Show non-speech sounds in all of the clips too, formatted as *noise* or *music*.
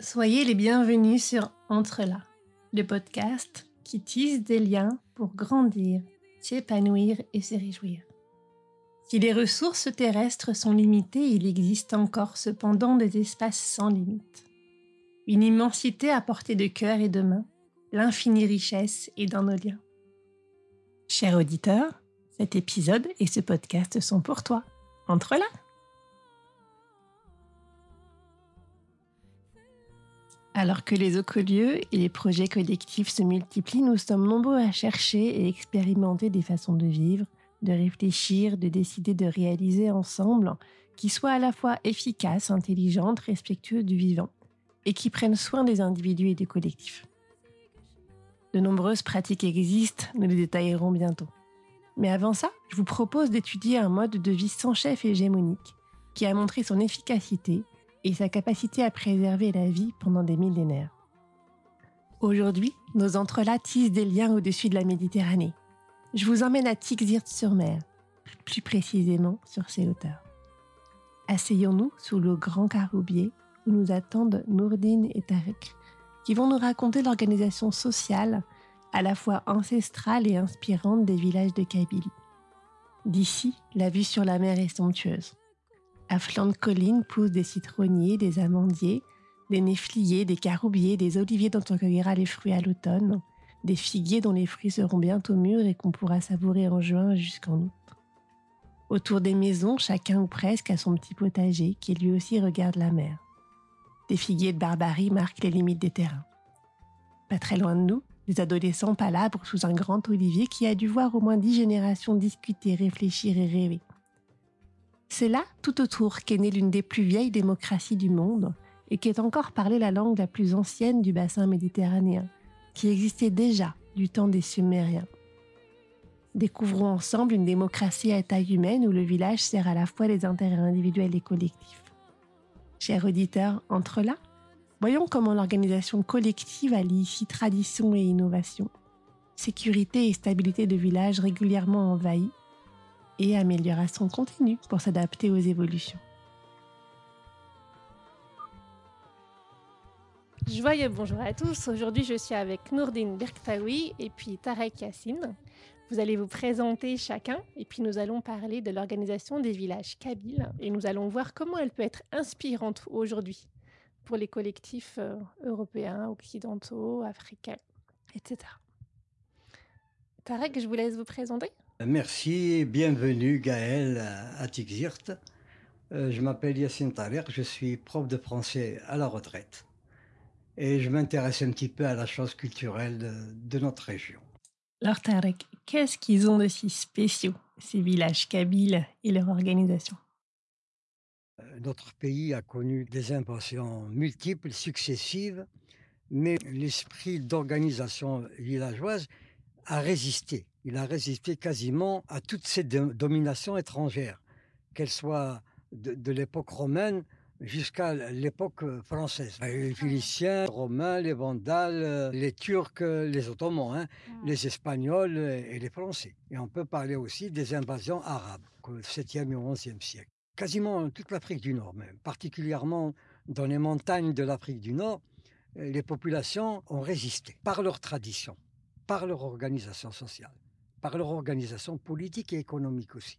Soyez les bienvenus sur Entre là, le podcast qui tisse des liens pour grandir, s'épanouir et se réjouir. Si les ressources terrestres sont limitées, il existe encore cependant des espaces sans limite. Une immensité à portée de cœur et de main, l'infinie richesse est dans nos liens. Cher auditeur, cet épisode et ce podcast sont pour toi. Entre là! Alors que les écolieux et les projets collectifs se multiplient, nous sommes nombreux à chercher et expérimenter des façons de vivre, de réfléchir, de décider de réaliser ensemble, qui soient à la fois efficaces, intelligentes, respectueuses du vivant, et qui prennent soin des individus et des collectifs. De nombreuses pratiques existent, nous les détaillerons bientôt. Mais avant ça, je vous propose d'étudier un mode de vie sans chef hégémonique, qui a montré son efficacité et sa capacité à préserver la vie pendant des millénaires. Aujourd'hui, nos entrelacs tissent des liens au-dessus de la Méditerranée. Je vous emmène à Tixir-sur-Mer, plus précisément sur ses hauteurs. Asseyons-nous sous le grand caroubier où nous attendent Nourdine et Tarek, qui vont nous raconter l'organisation sociale à la fois ancestrale et inspirante des villages de Kabylie. D'ici, la vue sur la mer est somptueuse. À flanc de colline poussent des citronniers, des amandiers, des néfliers, des caroubiers, des oliviers dont on cueillera les fruits à l'automne, des figuiers dont les fruits seront bientôt mûrs et qu'on pourra savourer en juin jusqu'en août. Autour des maisons, chacun ou presque a son petit potager qui lui aussi regarde la mer. Des figuiers de barbarie marquent les limites des terrains. Pas très loin de nous, des adolescents palabrent sous un grand olivier qui a dû voir au moins dix générations discuter, réfléchir et rêver. C'est là, tout autour, qu'est née l'une des plus vieilles démocraties du monde et qui est encore parlée la langue la plus ancienne du bassin méditerranéen, qui existait déjà du temps des Sumériens. Découvrons ensemble une démocratie à taille humaine où le village sert à la fois les intérêts individuels et collectifs. Chers auditeurs, entre là, voyons comment l'organisation collective allie ici tradition et innovation, sécurité et stabilité de village régulièrement envahis, et amélioration continue pour s'adapter aux évolutions. Joyeux bonjour à tous. Aujourd'hui, je suis avec Nourdine Berktaoui et puis Tarek Yassine. Vous allez vous présenter chacun et puis nous allons parler de l'organisation des villages kabyles et nous allons voir comment elle peut être inspirante aujourd'hui pour les collectifs euh, européens, occidentaux, africains, etc. Tarek, je vous laisse vous présenter. Merci, bienvenue Gaël à Tixirt. Euh, je m'appelle Yassine Tarek, je suis prof de français à la retraite. Et je m'intéresse un petit peu à la chose culturelle de, notre région. Alors Tarek, qu'est-ce qu'ils ont de si spéciaux, ces villages kabyles et leur organisation? Euh, Notre pays a connu des invasions multiples, successives, mais l'esprit d'organisation villageoise a résisté il a résisté quasiment à toutes ces dominations étrangères, qu'elles soient de, l'époque romaine jusqu'à l'époque euh, française. Les Philiciens, les Romains, les Vandales, euh, les Turcs, euh, les Ottomans, hein, mmh. les Espagnols et les Français. Et on peut parler aussi des invasions arabes, au 7e et 11e siècle. Quasiment toute l'Afrique du Nord même, particulièrement dans les montagnes de l'Afrique du Nord, les populations ont résisté par leur tradition, par leur organisation sociale par leur organisation politique et économique aussi.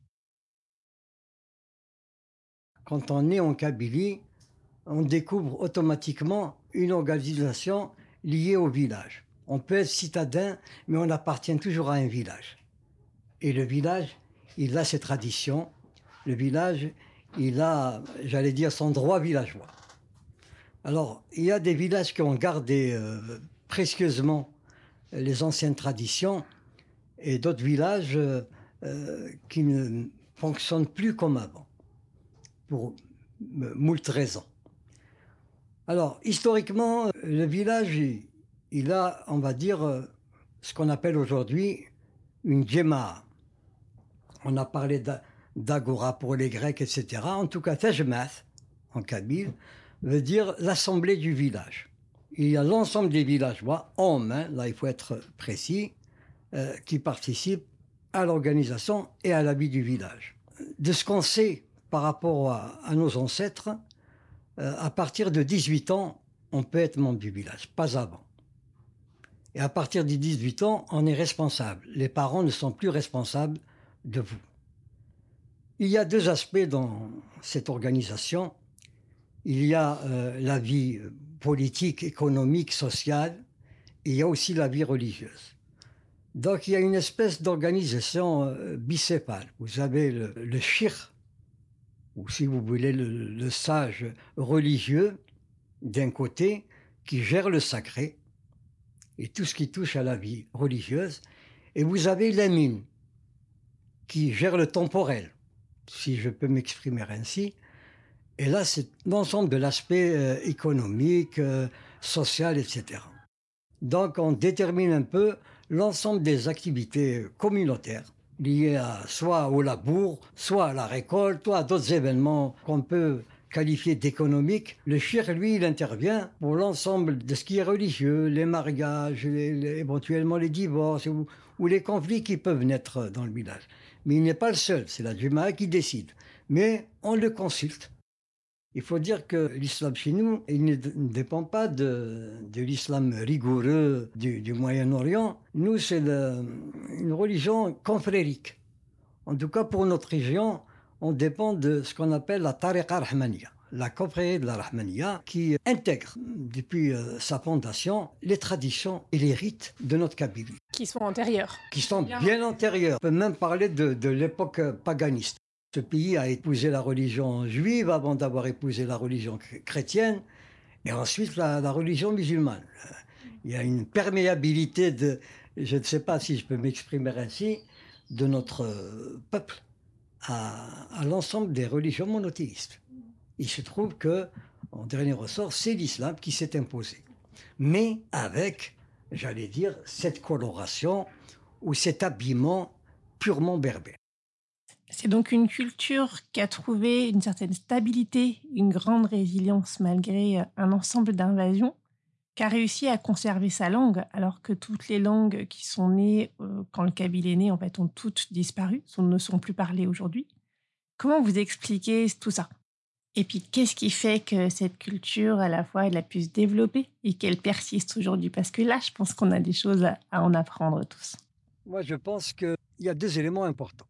Quand on est en Kabylie, on découvre automatiquement une organisation liée au village. On peut être citadin, mais on appartient toujours à un village. Et le village, il a ses traditions. Le village, il a, j'allais dire, son droit villageois. Alors, il y a des villages qui ont gardé euh, précieusement les anciennes traditions et d'autres villages euh, euh, qui ne fonctionnent plus comme avant, pour moult raisons. Alors, historiquement, le village, il a, on va dire, euh, ce qu'on appelle aujourd'hui une djema. On a parlé d'agora pour les Grecs, etc. En tout cas, Tejmath, en kabyle, veut dire l'assemblée du village. Il y a l'ensemble des villageois, hommes, hein, là il faut être précis, euh, qui participent à l'organisation et à la vie du village. De ce qu'on sait par rapport à, nos ancêtres, euh, à partir de 18 ans, on peut être membre du village, pas avant. Et à partir de 18 ans, on est responsable. Les parents ne sont plus responsables de vous. Il y a deux aspects dans cette organisation. Il y a euh, la vie politique, économique, sociale, il y a aussi la vie religieuse. Donc il y a une espèce d'organisation euh, bicépale. Vous avez le, le shir, ou si vous voulez le sage religieux, d'un côté, qui gère le sacré, et tout ce qui touche à la vie religieuse, et vous avez l'émine, qui gère le temporel, si je peux m'exprimer ainsi. Et là, c'est l'ensemble de l'aspect euh, économique, euh, social, etc. Donc, on détermine un peu l'ensemble des activités communautaires liées à, soit au labour, soit à la récolte, soit à d'autres événements qu'on peut qualifié d'économique, le shir, lui, il intervient pour l'ensemble de ce qui est religieux, les mariages, éventuellement les divorces ou, les conflits qui peuvent naître dans le village. Mais il n'est pas le seul, c'est la Juma qui décide. Mais on le consulte. Il faut dire que l'islam chez nous, il ne dépend pas de, l'islam rigoureux du, Moyen-Orient. Nous, c'est une religion confrérique. En tout cas, pour notre région, on dépend de ce qu'on appelle la tariqa rahmaniya, la confrérie de la rahmaniya, qui intègre depuis euh, sa fondation les traditions et les rites de notre Kabylie. Qui sont antérieurs. Qui sont bien, antérieurs. On peut même parler de, l'époque paganiste. Ce pays a épousé la religion juive avant d'avoir épousé la religion chrétienne et ensuite la, religion musulmane. Il y a une perméabilité de, je ne sais pas si je peux m'exprimer ainsi, de notre peuple à, l'ensemble des religions monothéistes. Il se trouve que, en dernier ressort, c'est l'islam qui s'est imposé. Mais avec, j'allais dire, cette coloration ou cet habillement purement berbère. C'est donc une culture qui a trouvé une certaine stabilité, une grande résilience malgré un ensemble d'invasions qui a réussi à conserver sa langue, alors que toutes les langues qui sont nées euh, quand le Kabyle est né, en fait, ont toutes disparu, sont, ne sont plus parlées aujourd'hui. Comment vous expliquez tout ça? Et puis, qu'est-ce qui fait que cette culture, à la fois, elle a pu se développer et qu'elle persiste aujourd'hui? Parce que là, je pense qu'on a des choses à, en apprendre tous. Moi, je pense qu'il y a deux éléments importants.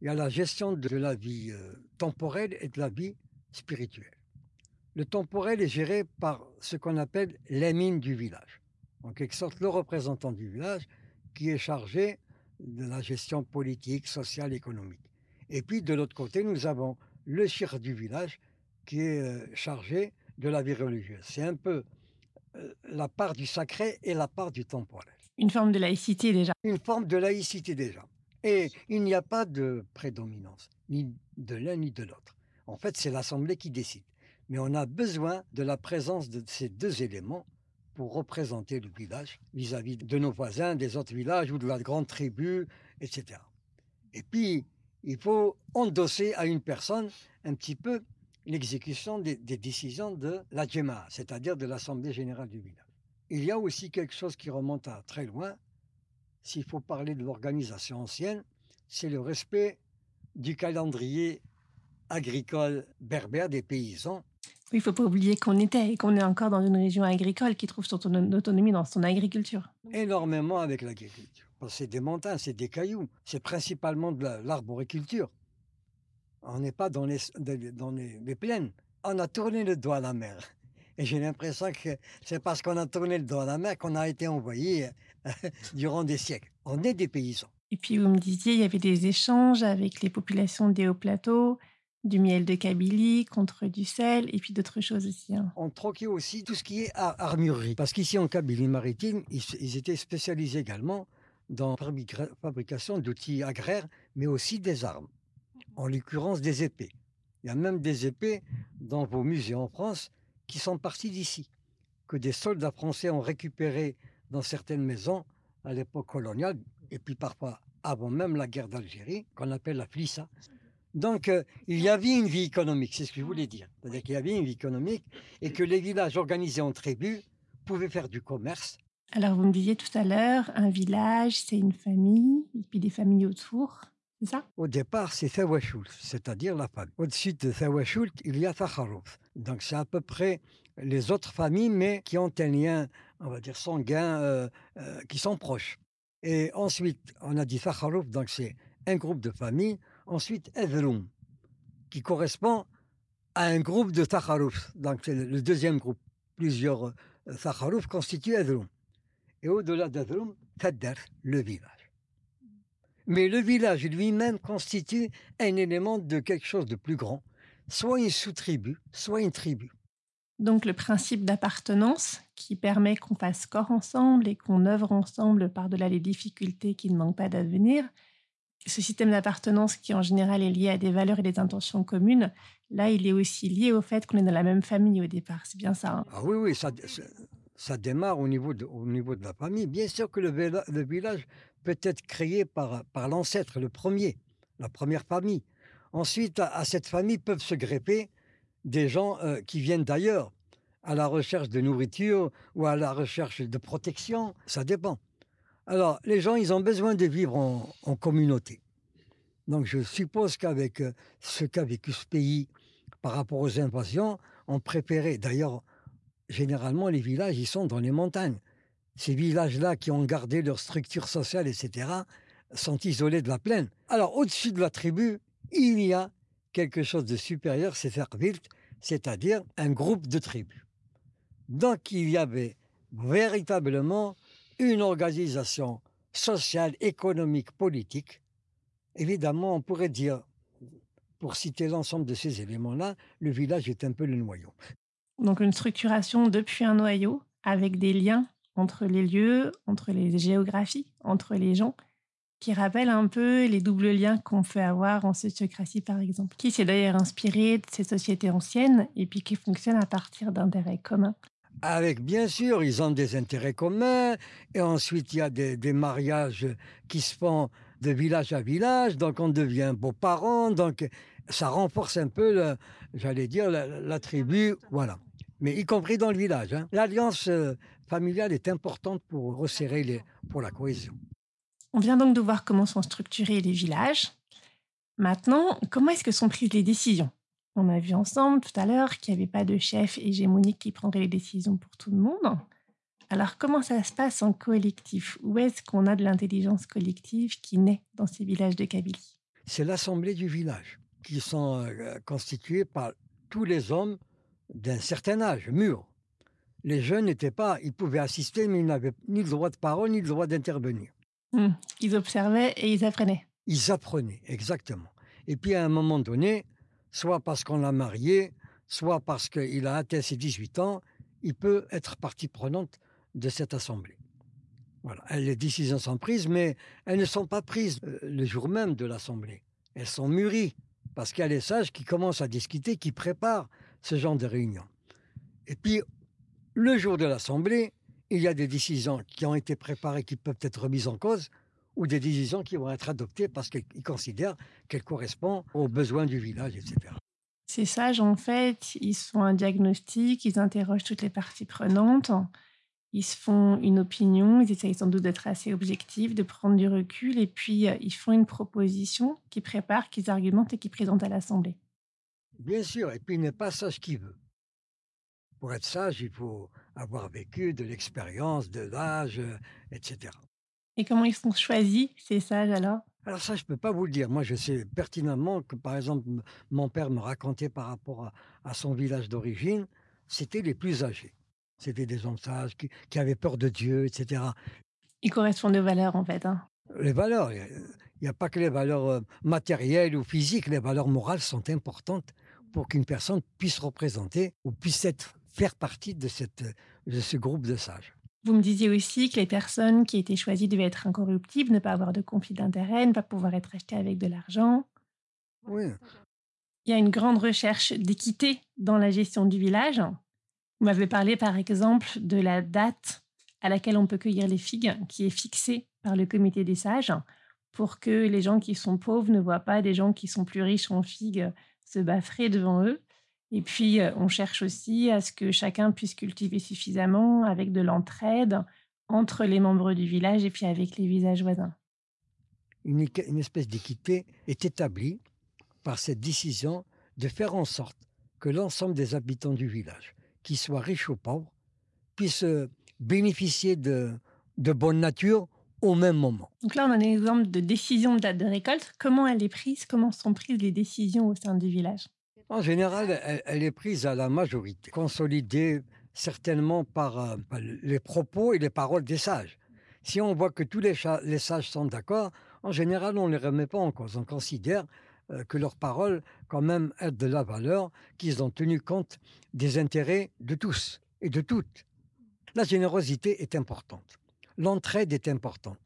Il y a la gestion de la vie euh, temporelle et de la vie spirituelle. Le temporel est géré par ce qu'on appelle l'émine du village. En quelque sorte, le représentant du village qui est chargé de la gestion politique, sociale, économique. Et puis, de l'autre côté, nous avons le chir du village qui est euh, chargé de la vie religieuse. C'est un peu euh, la part du sacré et la part du temporel. Une forme de laïcité déjà. Une forme de laïcité déjà. Et il n'y a pas de prédominance, ni de l'un ni de l'autre. En fait, c'est l'Assemblée qui décide. Mais on a besoin de la présence de ces deux éléments pour représenter le village vis-à-vis de nos voisins, des autres villages ou de la grande tribu, etc. Et puis, il faut endosser à une personne un petit peu l'exécution des, décisions de la Djema, c'est-à-dire de l'Assemblée générale du village. Il y a aussi quelque chose qui remonte à très loin, s'il faut parler de l'organisation ancienne, c'est le respect du calendrier agricole berbère des paysans il ne faut pas oublier qu'on était et qu'on est encore dans une région agricole qui trouve son autonomie dans son agriculture. Énormément avec l'agriculture. C'est des montagnes, c'est des cailloux, c'est principalement de l'arboriculture. On n'est pas dans, les, dans les, plaines. On a tourné le doigt à la mer. Et j'ai l'impression que c'est parce qu'on a tourné le doigt à la mer qu'on a été envoyé *laughs* durant des siècles. On est des paysans. Et puis vous me disiez, il y avait des échanges avec les populations des hauts plateaux du miel de Kabylie contre du sel et puis d'autres choses aussi. Hein. On troquait aussi tout ce qui est armurerie. Parce qu'ici en Kabylie maritime, ils, étaient spécialisés également dans la fabrication d'outils agraires, mais aussi des armes, en l'occurrence des épées. Il y a même des épées dans vos musées en France qui sont parties d'ici, que des soldats français ont récupéré dans certaines maisons à l'époque coloniale, et puis parfois avant même la guerre d'Algérie, qu'on appelle la flissa. Donc, euh, il y avait une vie économique, c'est ce que je voulais dire. C'est-à-dire qu'il y avait une vie économique et que les villages organisés en tribus pouvaient faire du commerce. Alors, vous me disiez tout à l'heure, un village, c'est une famille, et puis des familles autour, c'est ça? Au départ, c'est Thawashult, c'est-à-dire la famille. Au-dessus de Thawashult, il y a Takharouf. Donc, c'est à peu près les autres familles, mais qui ont un lien, on va dire, sanguin, euh, euh, qui sont proches. Et ensuite, on a dit Sakharouf, donc c'est un groupe de familles. Ensuite, Edrum, qui correspond à un groupe de Sakharouf. Donc c'est le deuxième groupe. Plusieurs euh, Sakharouf constituent Edrum. Et au-delà d'Edrum, Fadder, le village. Mais le village lui-même constitue un élément de quelque chose de plus grand, soit une sous-tribu, soit une tribu. Donc le principe d'appartenance qui permet qu'on fasse corps ensemble et qu'on œuvre ensemble par-delà les difficultés qui ne manquent pas d'advenir. Ce système d'appartenance qui en général est lié à des valeurs et des intentions communes, là il est aussi lié au fait qu'on est dans la même famille au départ. C'est bien ça. Hein? Ah oui, oui, ça, ça, démarre au niveau, de, au niveau de la famille. Bien sûr que le, village peut être créé par, par l'ancêtre, le premier, la première famille. Ensuite, à, à cette famille peuvent se greffer des gens euh, qui viennent d'ailleurs, à la recherche de nourriture ou à la recherche de protection, ça dépend. Alors, les gens, ils ont besoin de vivre en, communauté. Donc, je suppose qu'avec euh, ce qu'a vécu ce pays par rapport aux invasions, on préférait, d'ailleurs, généralement, les villages, ils sont dans les montagnes. Ces villages-là qui ont gardé leur structure sociale, etc., sont isolés de la plaine. Alors, au-dessus de la tribu, il y a quelque chose de supérieur, c'est Ferwilt, c'est-à-dire un groupe de tribus. Donc il y avait véritablement une organisation sociale, économique, politique. Évidemment, on pourrait dire, pour citer l'ensemble de ces éléments-là, le village est un peu le noyau. Donc une structuration depuis un noyau, avec des liens entre les lieux, entre les géographies, entre les gens qui rappelle un peu les doubles liens qu'on peut avoir en sociocratie, par exemple, qui s'est d'ailleurs inspiré de ces sociétés anciennes et puis qui fonctionnent à partir d'intérêts communs. Avec, bien sûr, ils ont des intérêts communs, et ensuite il y a des, mariages qui se font de village à village, donc on devient beaux-parents, donc ça renforce un peu, j'allais dire, la, tribu, voilà. Mais y compris dans le village. Hein. L'alliance euh, familiale est importante pour resserrer les, pour la cohésion. On vient donc de voir comment sont structurés les villages. Maintenant, comment est-ce que sont prises les décisions? On a vu ensemble tout à l'heure qu'il n'y avait pas de chef hégémonique qui prendrait les décisions pour tout le monde. Alors comment ça se passe en collectif? Où est-ce qu'on a de l'intelligence collective qui naît dans ces villages de Kabylie? C'est l'assemblée du village, qui sont euh, constitués par tous les hommes d'un certain âge, mûrs. Les jeunes n'étaient pas, ils pouvaient assister, mais ils n'avaient ni le droit de parole, ni le droit d'intervenir. Mmh. Ils observaient et ils apprenaient. Ils apprenaient, exactement. Et puis à un moment donné, soit parce qu'on l'a marié, soit parce qu'il a atteint ses 18 ans, il peut être partie prenante de cette assemblée. Voilà. Les décisions sont prises, mais elles ne sont pas prises euh, le jour même de l'assemblée. Elles sont mûries, parce qu'il y a les sages qui commencent à discuter, qui préparent ce genre de réunion. Et puis, le jour de l'assemblée, il y a des décisions qui ont été préparées qui peuvent être remises en cause ou des décisions qui vont être adoptées parce qu'ils considèrent qu'elles correspondent aux besoins du village, etc. Ces sages, en fait, ils font un diagnostic, ils interrogent toutes les parties prenantes, ils se font une opinion, ils essayent sans doute d'être assez objectifs, de prendre du recul, et puis euh, ils font une proposition qu'ils préparent, qu'ils argumentent et qu'ils présentent à l'Assemblée. Bien sûr, et puis il n'est pas sage qui veut. Pour être sage, il faut avoir vécu de l'expérience, de l'âge, euh, etc. Et comment ils sont choisis, ces sages, alors? Alors ça, je ne peux pas vous le dire. Moi, je sais pertinemment que, par exemple, mon père me racontait par rapport à, son village d'origine, c'était les plus âgés. C'était des hommes sages qui, avaient peur de Dieu, etc. Ils correspondent aux valeurs, en fait. Hein. Les valeurs, il n'y a, pas que les valeurs euh, matérielles ou physiques, les valeurs morales sont importantes pour qu'une personne puisse représenter ou puisse être faire partie de, cette, de ce groupe de sages. Vous me disiez aussi que les personnes qui étaient choisies devaient être incorruptibles, ne pas avoir de conflit d'intérêt, ne pas pouvoir être achetées avec de l'argent. Oui. Il y a une grande recherche d'équité dans la gestion du village. Vous m'avez parlé par exemple de la date à laquelle on peut cueillir les figues, qui est fixée par le comité des sages, pour que les gens qui sont pauvres ne voient pas des gens qui sont plus riches en figues se baffrer devant eux. Et puis, euh, on cherche aussi à ce que chacun puisse cultiver suffisamment avec de l'entraide entre les membres du village et puis avec les villages voisins. Une, une espèce d'équité est établie par cette décision de faire en sorte que l'ensemble des habitants du village, qu'ils soient riches ou pauvres, puissent euh, bénéficier de, de bonne nature au même moment. Donc là, on a un exemple de décision de date de récolte. Comment elle est prise? Comment sont prises les décisions au sein du village? En général, elle, est prise à la majorité, consolidée certainement par euh, les propos et les paroles des sages. Si on voit que tous les, les sages sont d'accord, en général, on ne les remet pas en cause. On considère euh, que leurs paroles, quand même, aient de la valeur, qu'ils ont tenu compte des intérêts de tous et de toutes. La générosité est importante. L'entraide est importante.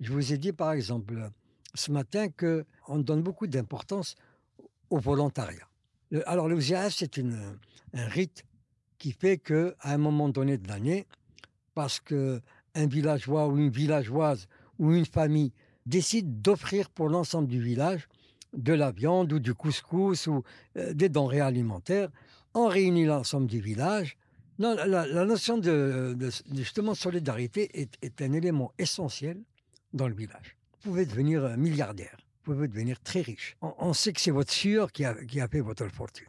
Je vous ai dit, par exemple, ce matin, qu'on donne beaucoup d'importance au volontariat. Alors, le c'est un rite qui fait qu'à un moment donné de l'année, parce qu'un villageois ou une villageoise ou une famille décide d'offrir pour l'ensemble du village de la viande ou du couscous ou euh, des denrées alimentaires, on réunit l'ensemble du village. Non, la, notion de, justement solidarité est, un élément essentiel dans le village. Vous pouvez devenir euh, milliardaire, vous pouvez devenir très riche. On, sait que c'est votre sueur qui a, fait votre fortune.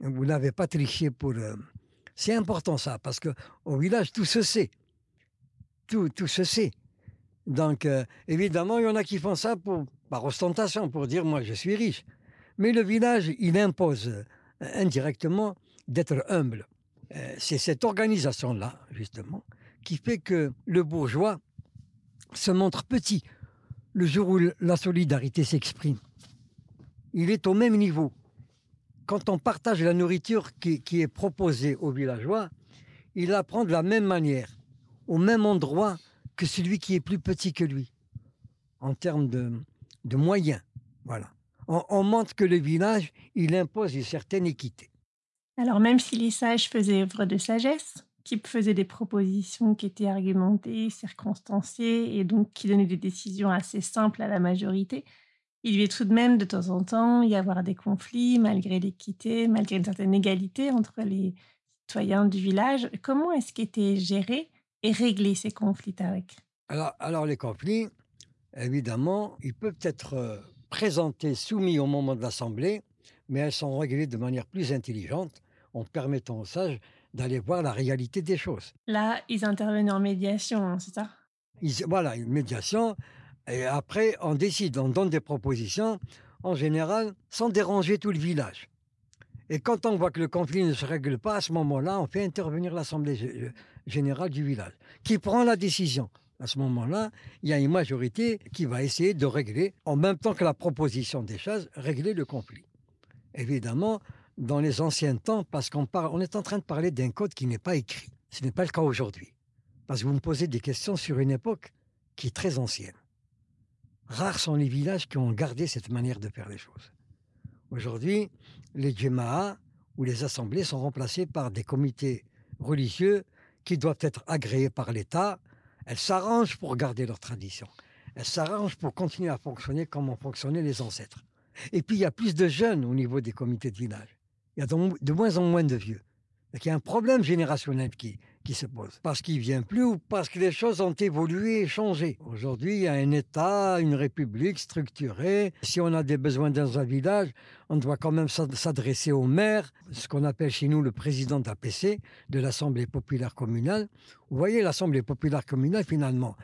Vous n'avez pas triché pour... Euh, c'est important ça, parce qu'au village, tout se sait. Tout, tout se sait. Donc, euh, évidemment, il y en a qui font ça pour, par ostentation, pour dire moi je suis riche. Mais le village, il impose euh, indirectement d'être humble. c'est cette organisation-là, justement, qui fait que le bourgeois se montre petit le jour où la solidarité s'exprime. Il est au même niveau quand on partage la nourriture qui, est proposée aux villageois, il la prend de la même manière, au même endroit que celui qui est plus petit que lui, en termes de, moyens. Voilà. On, montre que le village, il impose une certaine équité. Alors même si les sages faisaient œuvre de sagesse, qui faisaient des propositions qui étaient argumentées, circonstanciées et donc qui donnaient des décisions assez simples à la majorité, il devait tout de même de temps en temps y avoir des conflits malgré l'équité, malgré une certaine égalité entre les citoyens du village. Comment est-ce qu'étaient gérés et réglés ces conflits, Tarek alors, alors les conflits, évidemment, ils peuvent être euh, présentés, soumis au moment de l'Assemblée, mais elles sont réglées de manière plus intelligente en permettant aux sages d'aller voir la réalité des choses. Là, ils intervenaient en médiation, hein, c'est ça? Voilà, une médiation. Et après, on décide, on donne des propositions, en général, sans déranger tout le village. Et quand on voit que le conflit ne se règle pas, à ce moment-là, on fait intervenir l'Assemblée générale du village, qui prend la décision. À ce moment-là, il y a une majorité qui va essayer de régler, en même temps que la proposition des choses, régler le conflit. Évidemment, dans les anciens temps, parce qu'on on est en train de parler d'un code qui n'est pas écrit. Ce n'est pas le cas aujourd'hui. Parce que vous me posez des questions sur une époque qui est très ancienne. Rares sont les villages qui ont gardé cette manière de faire les choses. Aujourd'hui, les djemaas ou les assemblées sont remplacées par des comités religieux qui doivent être agréés par l'État. Elles s'arrangent pour garder leur tradition. Elles s'arrangent pour continuer à fonctionner comme ont fonctionné les ancêtres. Et puis, il y a plus de jeunes au niveau des comités de village. Il y a de moins en moins de vieux. Il y a un problème générationnel qui, se pose. Parce qu'il vient plus ou parce que les choses ont évolué et changé. Aujourd'hui, il y a un État, une république structurée. Si on a des besoins dans un village, on doit quand même s'adresser au maire, ce qu'on appelle chez nous le président d'APC, de l'Assemblée populaire communale. Vous voyez, l'Assemblée populaire communale, finalement,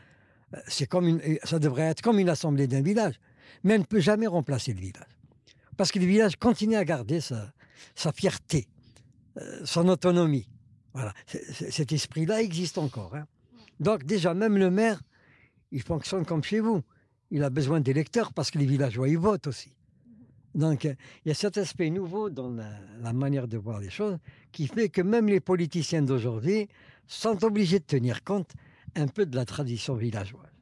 euh, comme une, ça devrait être comme une assemblée d'un village, mais elle ne peut jamais remplacer le village. Parce que le village continue à garder sa, sa fierté, euh, son autonomie. Voilà, cet esprit-là existe encore. Hein. Donc déjà, même le maire, il fonctionne comme chez vous. Il a besoin d'électeurs parce que les villageois, ils votent aussi. Donc il y a cet aspect nouveau dans la, manière de voir les choses qui fait que même les politiciens d'aujourd'hui sont obligés de tenir compte un peu de la tradition villageoise.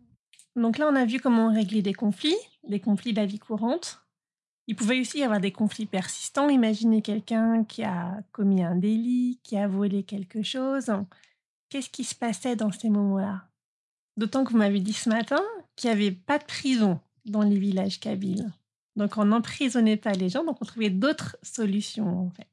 Donc là, on a vu comment régler des conflits, des conflits de la vie courante. Il pouvait aussi y avoir des conflits persistants. Imaginez quelqu'un qui a commis un délit, qui a volé quelque chose. Qu'est-ce qui se passait dans ces moments-là? D'autant que vous m'avez dit ce matin qu'il n'y avait pas de prison dans les villages kabyles. Donc on n'emprisonnait pas les gens, donc on trouvait d'autres solutions en fait.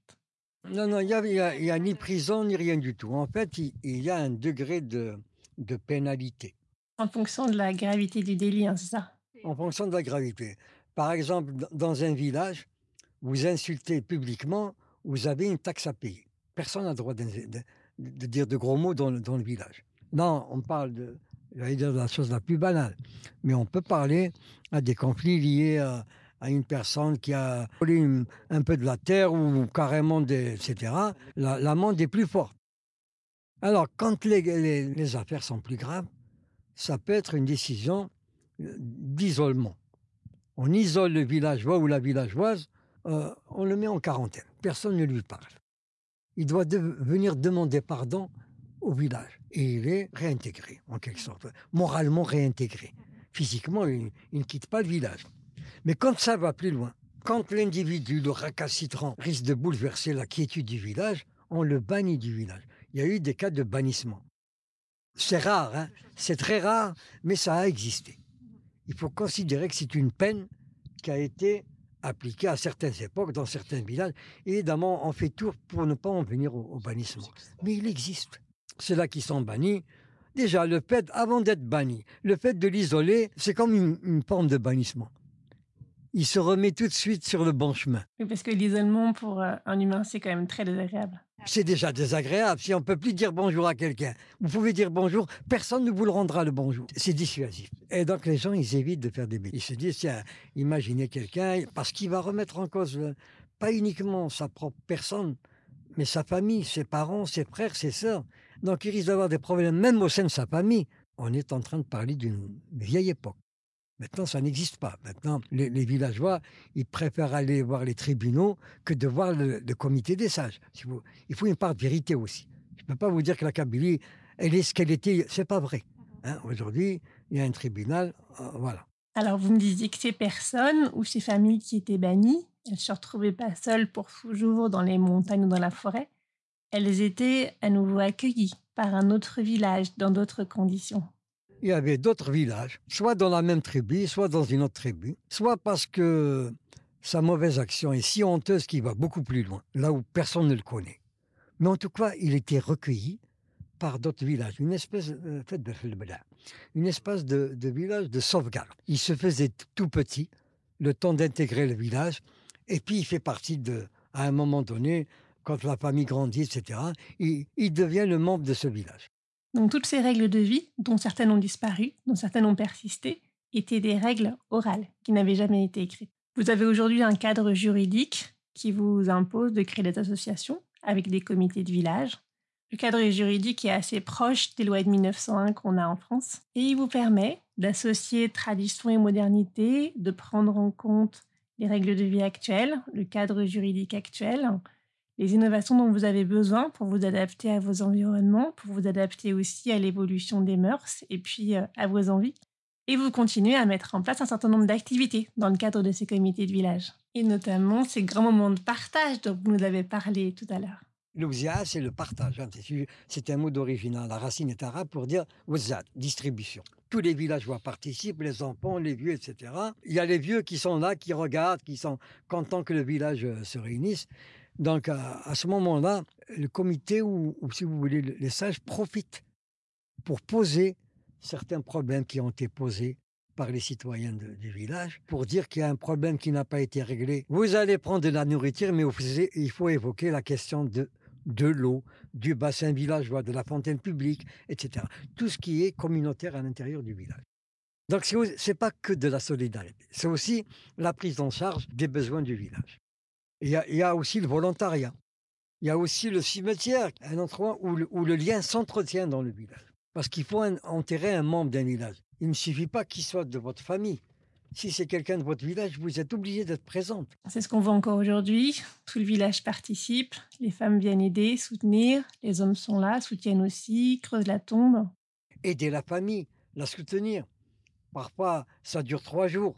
Non, non, il n'y a, ni prison ni rien du tout. En fait, il, y a un degré de, de pénalité. En fonction de la gravité du délit, hein, c'est ça? En fonction de la gravité. Par exemple, dans un village, vous insultez publiquement, vous avez une taxe à payer. Personne n'a le droit de, dire de gros mots dans le, village. Non, on parle de, la chose la plus banale, mais on peut parler à des conflits liés à, une personne qui a volé un peu de la terre ou carrément des, etc. La- L'amende est plus forte. Alors, quand les, les- les affaires sont plus graves, ça peut être une décision euh, d'isolement. On isole le villageois ou la villageoise, euh, on le met en quarantaine. Personne ne lui parle. Il doit venir demander pardon au village. Et il est réintégré, en quelque sorte. Moralement réintégré. Physiquement, il, ne quitte pas le village. Mais quand ça va plus loin, quand l'individu, le récalcitrant, risque de bouleverser la quiétude du village, on le bannit du village. Il y a eu des cas de bannissement. C'est rare, hein c'est très rare, mais ça a existé. Il faut considérer que c'est une peine qui a été appliquée à certaines époques dans certains villages. Et évidemment, on fait tout pour ne pas en venir au, au bannissement. Mais il existe. Ceux-là qui sont bannis, déjà, le fait, avant d'être banni, le fait de l'isoler, c'est comme une, une forme de bannissement. Il se remet tout de suite sur le bon chemin. Oui, parce que l'isolement pour euh, un humain, c'est quand même très désagréable. C'est déjà désagréable. Si on ne peut plus dire bonjour à quelqu'un, vous pouvez dire bonjour, personne ne vous le rendra le bonjour. C'est dissuasif. Et donc les gens, ils évitent de faire des bêtises. Ils se disent, tiens, imaginez quelqu'un, parce qu'il va remettre en cause, euh, pas uniquement sa propre personne, mais sa famille, ses parents, ses frères, ses sœurs. Donc il risque d'avoir des problèmes même au sein de sa famille. On est en train de parler d'une vieille époque. Maintenant, ça n'existe pas. Maintenant, les, villageois, ils préfèrent aller voir les tribunaux que de voir le, comité des sages. Il faut une part de vérité aussi. Je ne peux pas vous dire que la Kabylie, elle est ce qu'elle était. C'est pas vrai. hein. Aujourd'hui, il y a un tribunal. euh, voilà. Alors, vous me disiez que ces personnes ou ces familles qui étaient bannies, elles ne se retrouvaient pas seules pour toujours dans les montagnes ou dans la forêt. Elles étaient à nouveau accueillies par un autre village dans d'autres conditions. Il y avait d'autres villages, soit dans la même tribu, soit dans une autre tribu, soit parce que sa mauvaise action est si honteuse qu'il va beaucoup plus loin, là où personne ne le connaît. Mais en tout cas, il était recueilli par d'autres villages, une espèce, euh, une espèce de, village de sauvegarde. Il se faisait tout petit, le temps d'intégrer le village, et puis il fait partie de, à un moment donné, quand la famille grandit, etc., il, il devient le membre de ce village. Donc, toutes ces règles de vie, dont certaines ont disparu, dont certaines ont persisté, étaient des règles orales qui n'avaient jamais été écrites. Vous avez aujourd'hui un cadre juridique qui vous impose de créer des associations avec des comités de village. Le cadre juridique est assez proche des lois de 1901 qu'on a en France et il vous permet d'associer tradition et modernité, de prendre en compte les règles de vie actuelles, le cadre juridique actuel, les innovations dont vous avez besoin pour vous adapter à vos environnements, pour vous adapter aussi à l'évolution des mœurs et puis euh, à vos envies. Et vous continuez à mettre en place un certain nombre d'activités dans le cadre de ces comités de village. Et notamment ces grands moments de partage dont vous nous avez parlé tout à l'heure. L'ouzia, c'est le partage. hein. C'est- un mot d'origine. La racine est arabe pour dire ouzad, distribution. Tous les villageois participent, les enfants, les vieux, etc. Il y a les vieux qui sont là, qui regardent, qui sont contents que le village euh, se réunisse. Donc, à, ce moment-là, le comité ou, si vous voulez, le- les sages profitent pour poser certains problèmes qui ont été posés par les citoyens du village pour dire qu'il y a un problème qui n'a pas été réglé. Vous allez prendre de la nourriture, mais il faut évoquer la question de, de l'eau, du bassin villageois, de la fontaine publique, etc. Tout ce qui est communautaire à l'intérieur du village. Donc, ce n'est pas que de la solidarité, c'est aussi la prise en charge des besoins du village. Il y, a- il y a aussi le volontariat. Il y a aussi le cimetière, un endroit où le, où le lien s'entretient dans le village. Parce qu'il faut un- enterrer un membre d'un village. Il ne suffit pas qu'il soit de votre famille. Si c'est quelqu'un de votre village, vous êtes obligé d'être présente. C'est ce qu'on voit encore aujourd'hui. Tout le village participe, les femmes viennent aider, soutenir, les hommes sont là, soutiennent aussi, creusent la tombe. Aider la famille, la soutenir. Parfois, ça dure trois jours.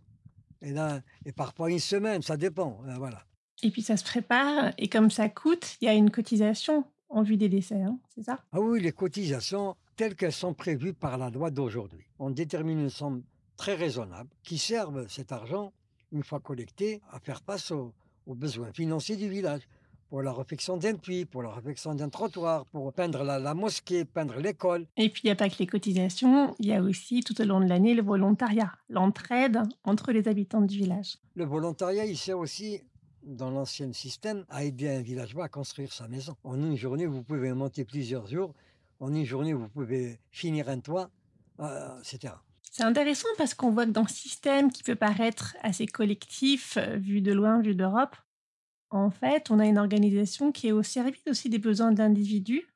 Et, là, et parfois une semaine, ça dépend. Euh, Voilà. Et puis ça se prépare, et comme ça coûte, il y a une cotisation en vue des décès, hein, c'est ça? Ah oui, les cotisations telles qu'elles sont prévues par la loi d'aujourd'hui. On détermine une somme très raisonnable qui servent cet argent, une fois collecté, à faire face aux, aux besoins financiers du village. Pour la réfection d'un puits, pour la réfection d'un trottoir, pour peindre la, la mosquée, peindre l'école. Et puis il n'y a pas que les cotisations, il y a aussi tout au long de l'année le volontariat, l'entraide entre les habitants du village. Le volontariat, il sert aussi dans l'ancien système, a aidé un villageois à construire sa maison. En une journée, vous pouvez monter plusieurs jours. En une journée, vous pouvez finir un toit, euh, etc. C'est intéressant parce qu'on voit que dans ce système qui peut paraître assez collectif, euh, vu de loin, vu d'Europe, en fait, on a une organisation qui est au service aussi des besoins de l'individu.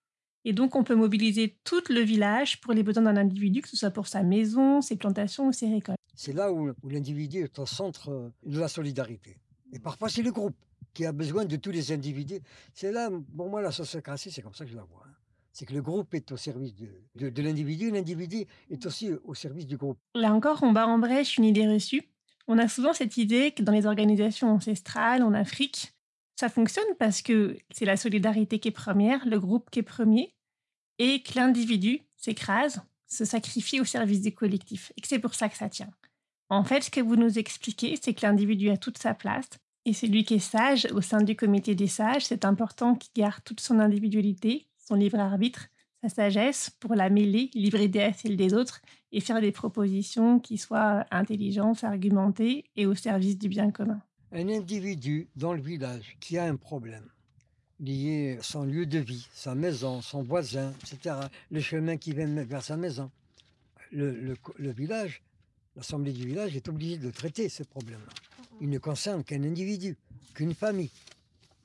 Et donc, on peut mobiliser tout le village pour les besoins d'un individu, que ce soit pour sa maison, ses plantations ou ses récoltes. C'est là où, où l'individu est au centre euh, de la solidarité. Et parfois, c'est le groupe qui a besoin de tous les individus. C'est là, pour moi, la sociocratie, c'est comme ça que je la vois. hein. C'est que le groupe est au service de, de- de l'individu, l'individu est aussi au service du groupe. Là encore, on bat en brèche une idée reçue. On a souvent cette idée que dans les organisations ancestrales en Afrique, ça fonctionne parce que c'est la solidarité qui est première, le groupe qui est premier, et que l'individu s'écrase, se sacrifie au service du collectif, et que c'est pour ça que ça tient. En fait, ce que vous nous expliquez, c'est que l'individu a toute sa place, et celui qui est sage au sein du comité des sages, c'est important qu'il garde toute son individualité, son libre arbitre, sa sagesse pour la mêler, l'hybrider à celle des autres et faire des propositions qui soient intelligentes, argumentées et au service du bien commun. Un individu dans le village qui a un problème lié à son lieu de vie, sa maison, son voisin, etc., le chemin qui mène vers sa maison, le, village, l'assemblée du village est obligée de traiter ce problème-là. Il ne concerne qu'un individu, qu'une famille.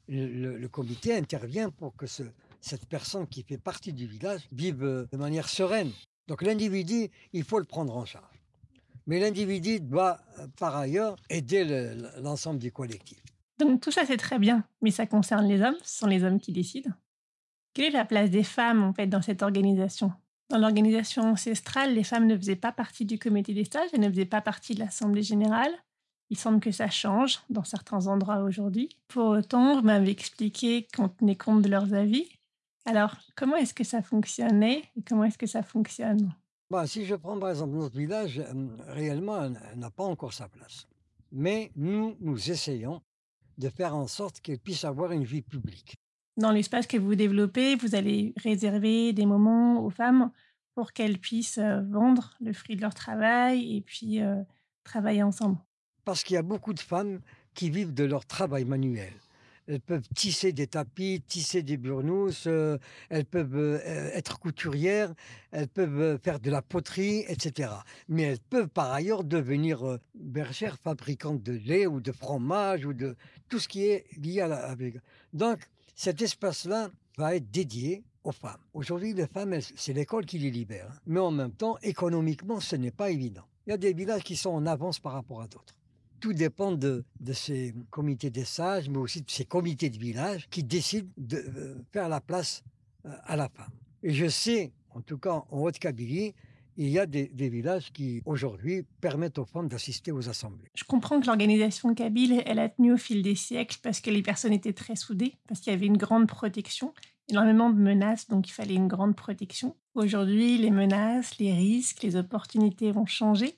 Le, comité intervient pour que ce- cette personne qui fait partie du village vive euh, de manière sereine. Donc l'individu, il faut le prendre en charge. Mais l'individu doit, euh, par ailleurs, aider le- l'ensemble du collectif. Donc tout ça c'est très bien, mais ça concerne les hommes, ce sont les hommes qui décident. Quelle est la place des femmes en fait dans cette organisation? Dans l'organisation ancestrale, les femmes ne faisaient pas partie du comité des stages, elles ne faisaient pas partie de l'assemblée générale. Il semble que ça change dans certains endroits aujourd'hui. Pour autant, vous m'avez expliqué qu'on tenait compte de leurs avis. Alors, comment est-ce que ça fonctionnait et comment est-ce que ça fonctionne? Bah, si je prends par exemple notre village, euh, réellement, elle n'a pas encore sa place. Mais nous, nous essayons de faire en sorte qu'elle puisse avoir une vie publique. Dans l'espace que vous développez, vous allez réserver des moments aux femmes pour qu'elles puissent euh, vendre le fruit de leur travail et puis euh, travailler ensemble. Parce qu'il y a beaucoup de femmes qui vivent de leur travail manuel. Elles peuvent tisser des tapis, tisser des burnousses, euh, elles peuvent euh, être couturières, elles peuvent euh, faire de la poterie, etc. Mais elles peuvent par ailleurs devenir bergères, fabricantes de lait ou de fromage ou de tout ce qui est lié à la. Donc cet espace-là va être dédié aux femmes. Aujourd'hui, les femmes, c'est l'école qui les libère. hein. Mais en même temps, économiquement, ce n'est pas évident. Il y a des villages qui sont en avance par rapport à d'autres. Tout dépend de, ces comités des sages, mais aussi de ces comités de village qui décident de euh, faire la place euh, à la femme. Et je sais, en tout cas en Haute-Kabylie, il y a des, des villages qui, aujourd'hui, permettent aux femmes d'assister aux assemblées. Je comprends que l'organisation kabyle, elle a tenu au fil des siècles parce que les personnes étaient très soudées, parce qu'il y avait une grande protection, énormément de menaces, donc il fallait une grande protection. Aujourd'hui, les menaces, les risques, les opportunités vont changer.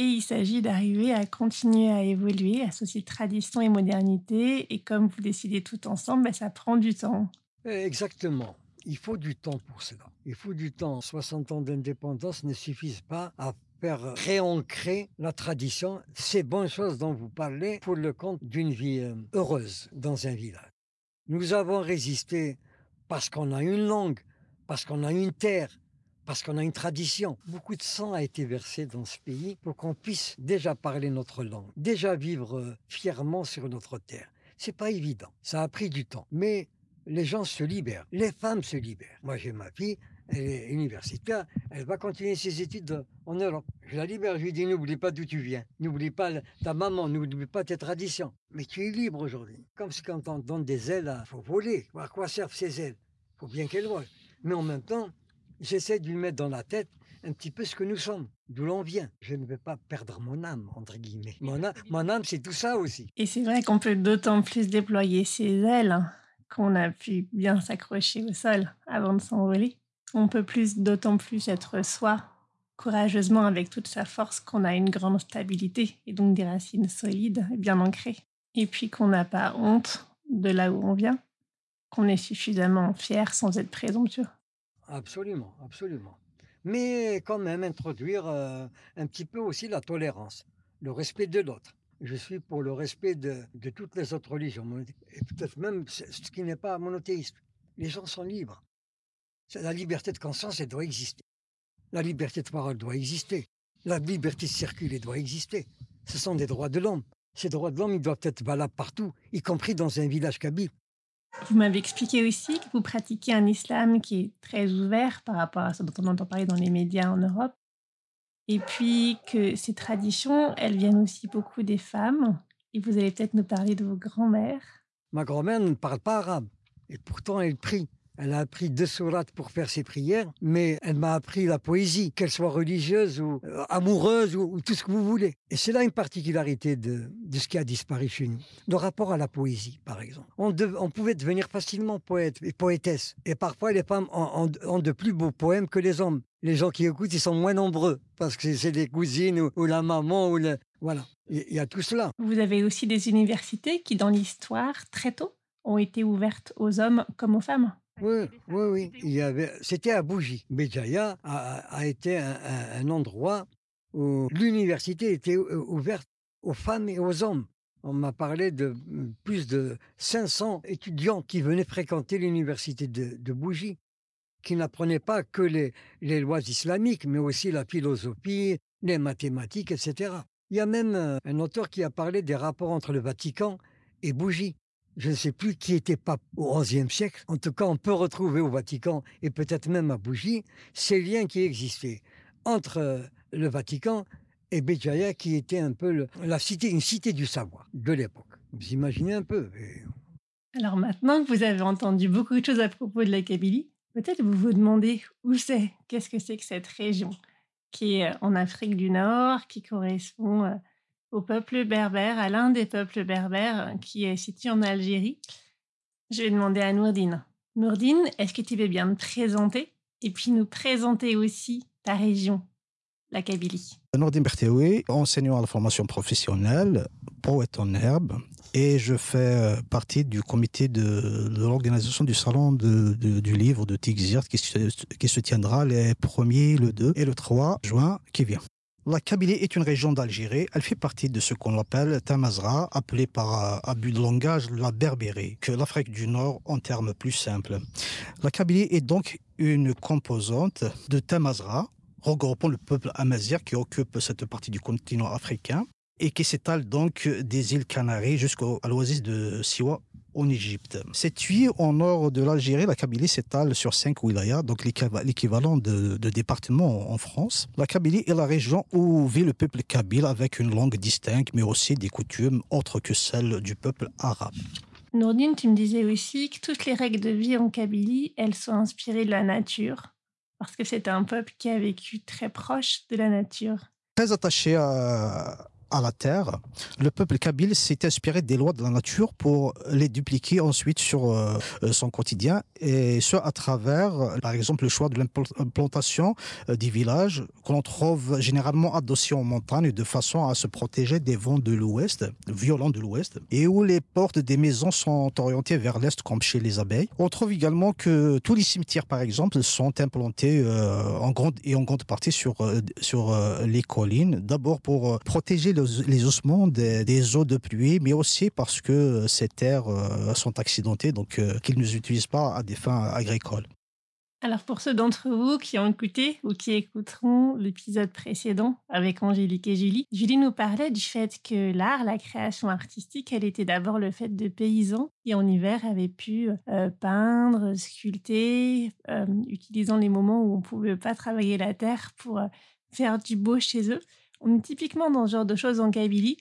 Et il s'agit d'arriver à continuer à évoluer, associer tradition et modernité. Et comme vous décidez tout ensemble, ben, ça prend du temps. Exactement. Il faut du temps pour cela. Il faut du temps. 60 ans d'indépendance ne suffisent pas à faire réancrer la tradition, ces bonnes choses dont vous parlez, pour le compte d'une vie euh, heureuse dans un village. Nous avons résisté parce qu'on a une langue, parce qu'on a une terre, parce qu'on a une tradition. Beaucoup de sang a été versé dans ce pays pour qu'on puisse déjà parler notre langue, déjà vivre euh, fièrement sur notre terre. C'est pas évident. Ça a pris du temps. Mais les gens se libèrent. Les femmes se libèrent. Moi, j'ai ma fille, elle est universitaire, elle va continuer ses études en Europe. Je la libère, je lui dis, n'oublie pas d'où tu viens. N'oublie pas ta maman, n'oublie pas tes traditions. Mais tu es libre aujourd'hui. Comme si quand on donne des ailes, il faut voler. À quoi servent ces ailes? Il faut bien qu'elles volent. Mais en même temps, j'essaie de lui mettre dans la tête un petit peu ce que nous sommes, d'où l'on vient. Je ne vais pas perdre mon âme, entre guillemets. Mon âme, mon âme c'est tout ça aussi. Et c'est vrai qu'on peut d'autant plus déployer ses ailes hein, qu'on a pu bien s'accrocher au sol avant de s'envoler. On peut plus, d'autant plus être soi, courageusement avec toute sa force, qu'on a une grande stabilité et donc des racines solides et bien ancrées. Et puis qu'on n'a pas honte de là où on vient, qu'on est suffisamment fier sans être présomptueux. Absolument, absolument. Mais quand même introduire euh, un petit peu aussi la tolérance, le respect de l'autre. je suis pour le respect de, toutes les autres religions, et peut-être même ce qui n'est pas monothéiste. Les gens sont libres. La liberté de conscience, doit exister. La liberté de parole doit exister. La liberté de circuler doit exister. Ce sont des droits de l'homme. Ces droits de l'homme, ils doivent être valables partout, y compris dans un village kabyle. Vous m'avez expliqué aussi que vous pratiquez un islam qui est très ouvert par rapport à ce dont on entend parler dans les médias en Europe. Et puis que ces traditions, elles viennent aussi beaucoup des femmes. Et vous allez peut-être nous parler de vos grands-mères. Ma grand-mère ne parle pas arabe. Et pourtant, elle prie. Elle a appris deux sourates pour faire ses prières, mais elle m'a appris la poésie, qu'elle soit religieuse ou euh, amoureuse ou, tout ce que vous voulez. Et c'est là une particularité de, ce qui a disparu chez nous. Le rapport à la poésie, par exemple. On, pouvait devenir facilement poète et poétesse. Et parfois, les femmes ont, de plus beaux poèmes que les hommes. Les gens qui écoutent, ils sont moins nombreux parce que c'est les cousines ou, la maman ou le... Voilà, il y a tout cela. Vous avez aussi des universités qui, dans l'histoire, très tôt, ont été ouvertes aux hommes comme aux femmes. Oui, oui, oui. Il y avait, c'était à Bougie. Béjaïa a, été un, endroit où l'université était ouverte aux femmes et aux hommes. On m'a parlé de plus de 500 étudiants qui venaient fréquenter l'université de, Bougie, qui n'apprenaient pas que les, les lois islamiques, mais aussi la philosophie, les mathématiques, etc. Il y a même euh, un auteur qui a parlé des rapports entre le Vatican et Bougie je ne sais plus qui était pape au XIe siècle. En tout cas, on peut retrouver au Vatican et peut-être même à Bougie ces liens qui existaient entre euh, le Vatican et Béjaïa, qui était un peu la cité, une cité du savoir de l'époque. Vous imaginez un peu. Alors maintenant que vous avez entendu beaucoup de choses à propos de la Kabylie, peut-être vous vous demandez où c'est, qu'est-ce que c'est que cette région qui est en Afrique du Nord, qui correspond euh, au peuple berbère, à l'un des peuples berbères qui est situé en Algérie. Je vais demander à Nourdine. Nourdine, est-ce que tu veux bien te présenter et puis nous présenter aussi ta région, la Kabylie? Nourdine Berthéoui, enseignant à la formation professionnelle, poète en herbe, et je fais euh, partie du comité de, l'organisation du salon du livre de Tigzirt qui qui se tiendra les 1er, le 2 et le 3 juin qui vient. La Kabylie est une région d'Algérie. Elle fait partie de ce qu'on appelle Tamazra, appelé par abus de langage la Berbérie, que l'Afrique du Nord en termes plus simples. La Kabylie est donc une composante de Tamazra, regroupant le peuple amazir qui occupe cette partie du continent africain et qui s'étale donc des îles Canaries jusqu'à l'oasis de Siwa en Égypte. Située au nord de l'Algérie, la Kabylie s'étale sur cinq wilayas, donc l'équivalent de, de départements en France. La Kabylie est la région où vit le peuple kabyle avec une langue distincte, mais aussi des coutumes autres que celles du peuple arabe. Nourdine, tu me disais aussi que toutes les règles de vie en Kabylie, elles sont inspirées de la nature, parce que c'est un peuple qui a vécu très proche de la nature. Très attaché à, à la terre, le peuple kabyle s'est inspiré des lois de la nature pour les dupliquer ensuite sur euh, son quotidien, et ce à travers, par exemple, le choix de l'implantation euh, des villages que l'on trouve généralement adossés en montagne de façon à se protéger des vents de l'ouest, violents de l'ouest, et où les portes des maisons sont orientées vers l'est comme chez les abeilles. On trouve également que tous les cimetières, par exemple, sont implantés euh, en grande et en grande partie sur, sur les collines, d'abord pour protéger les ossements des, eaux de pluie, mais aussi parce que ces terres euh, sont accidentées, donc euh, qu'ils ne les utilisent pas à des fins agricoles. Alors pour ceux d'entre vous qui ont écouté ou qui écouteront l'épisode précédent avec Angélique et Julie, Julie nous parlait du fait que l'art, la création artistique, elle était d'abord le fait de paysans qui en hiver avaient pu euh, peindre, sculpter, utilisant les moments où on ne pouvait pas travailler la terre pour faire du beau chez eux. On est typiquement dans ce genre de choses en Kabylie.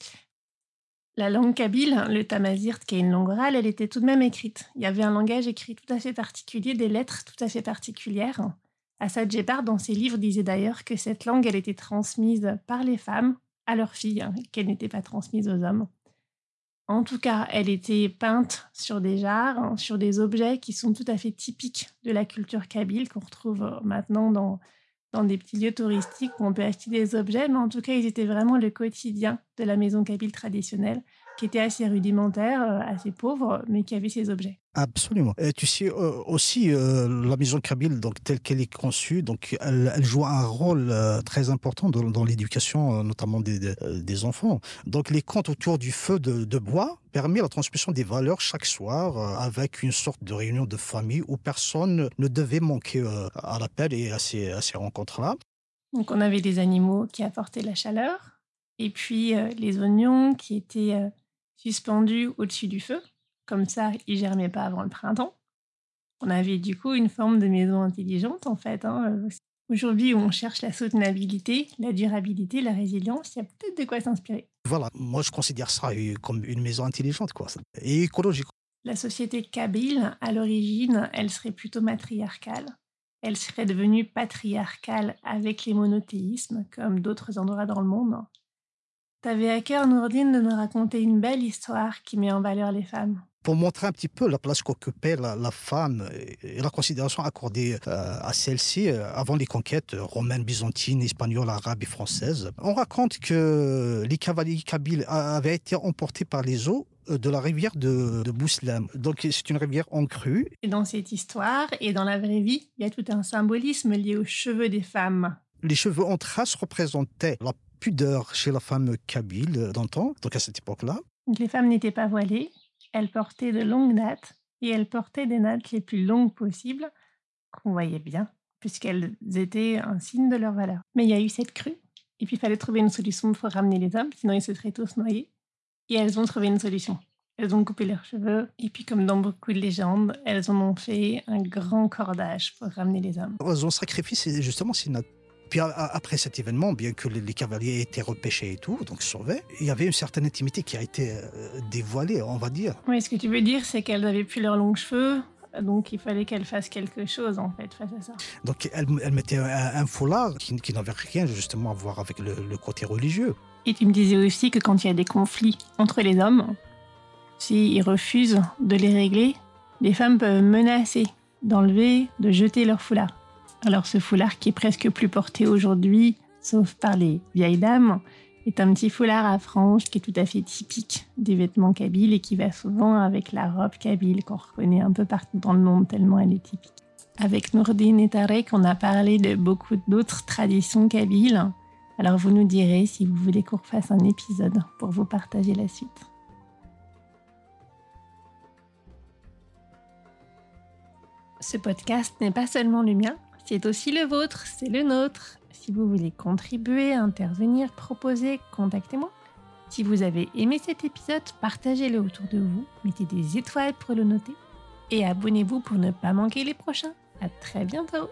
La langue kabyle, le tamazirt, qui est une langue orale, elle était tout de même écrite. Il y avait un langage écrit tout à fait particulier, des lettres tout à fait particulières. Assad Djebar, dans ses livres, disait d'ailleurs que cette langue, elle était transmise par les femmes à leurs filles, hein, qu'elle n'était pas transmise aux hommes. En tout cas, elle était peinte sur des jarres, hein, sur des objets qui sont tout à fait typiques de la culture kabyle, qu'on retrouve maintenant dans dans des petits lieux touristiques où on peut acheter des objets, mais en tout cas, ils étaient vraiment le quotidien de la maison kabyle traditionnelle. Qui était assez rudimentaire, euh, assez pauvre, mais qui avait ses objets. Absolument. Et tu sais euh, aussi euh, la maison Kabyle, donc telle qu'elle est conçue, donc elle, elle joue un rôle euh, très important dans, dans l'éducation, notamment des, des, des enfants. Donc les contes autour du feu de, de bois permet la transmission des valeurs chaque soir avec une sorte de réunion de famille où personne ne devait manquer à l'appel et à ces, à ces rencontres-là. Donc on avait des animaux qui apportaient la chaleur, et puis les oignons qui étaient suspendus au-dessus du feu. Comme ça, ils germaient pas avant le printemps. On avait du coup une forme de maison intelligente en fait. hein. Euh, Aujourd'hui, où on cherche la soutenabilité, la durabilité, la résilience, il y a peut-être de quoi s'inspirer. Voilà, moi je considère ça euh, comme une maison intelligente quoi, et écologique. La société kabyle, à l'origine, elle serait plutôt matriarcale. Elle serait devenue patriarcale avec les monothéismes, comme d'autres endroits dans le monde. T'avais à cœur, Nourdine, de nous raconter une belle histoire qui met en valeur les femmes. pour montrer un petit peu la place qu'occupait la, la femme et la considération accordée euh, à celle-ci euh, avant les conquêtes romaines, byzantines, espagnoles, arabes et françaises. On raconte que les cavaliers kabyles avaient été emportés par les eaux euh, de la rivière de, de Bouslam. Donc c'est une rivière en crue. Et dans cette histoire, et dans la vraie vie, il y a tout un symbolisme lié aux cheveux des femmes. Les cheveux en trace représentaient la pudeur chez la femme kabyle d'antan, donc à cette époque-là. Les femmes n'étaient pas voilées, elles portaient de longues nattes, et elles portaient des nattes les plus longues possibles, qu'on voyait bien, puisqu'elles étaient un signe de leur valeur. Mais il y a eu cette crue, et puis il fallait trouver une solution pour ramener les hommes, sinon ils se seraient tous noyés. Et elles ont trouvé une solution. Elles ont coupé leurs cheveux, et puis comme dans beaucoup de légendes, elles en ont fait un grand cordage pour ramener les hommes. Son sacrifice, c'est justement, c'est une... Puis après cet événement, bien que les cavaliers étaient repêchés et tout, donc sauvés, il y avait une certaine intimité qui a été euh, dévoilée, on va dire. Oui, ce que tu veux dire, c'est qu'elles avaient plus leurs longs cheveux, donc il fallait qu'elles fassent quelque chose en fait face à ça. Donc elle, elle mettait un, un foulard qui, qui n'avait rien justement à voir avec le, le côté religieux. Et tu me disais aussi que quand il y a des conflits entre les hommes, s'ils refusent de les régler, les femmes peuvent menacer d'enlever, de jeter leur foulard. Alors ce foulard qui est presque plus porté aujourd'hui, sauf par les vieilles dames, est un petit foulard à franges qui est tout à fait typique des vêtements kabyles et qui va souvent avec la robe kabyle qu'on reconnaît un peu partout dans le monde tellement elle est typique. Avec Nourdine et Tarek, on a parlé de beaucoup d'autres traditions kabyles. Alors vous nous direz si vous voulez qu'on refasse un épisode pour vous partager la suite. Ce podcast n'est pas seulement le mien, c'est aussi le vôtre, c'est le nôtre. Si vous voulez contribuer, intervenir, proposer, contactez-moi. Si vous avez aimé cet épisode, partagez-le autour de vous, mettez des étoiles pour le noter et abonnez-vous pour ne pas manquer les prochains. À très bientôt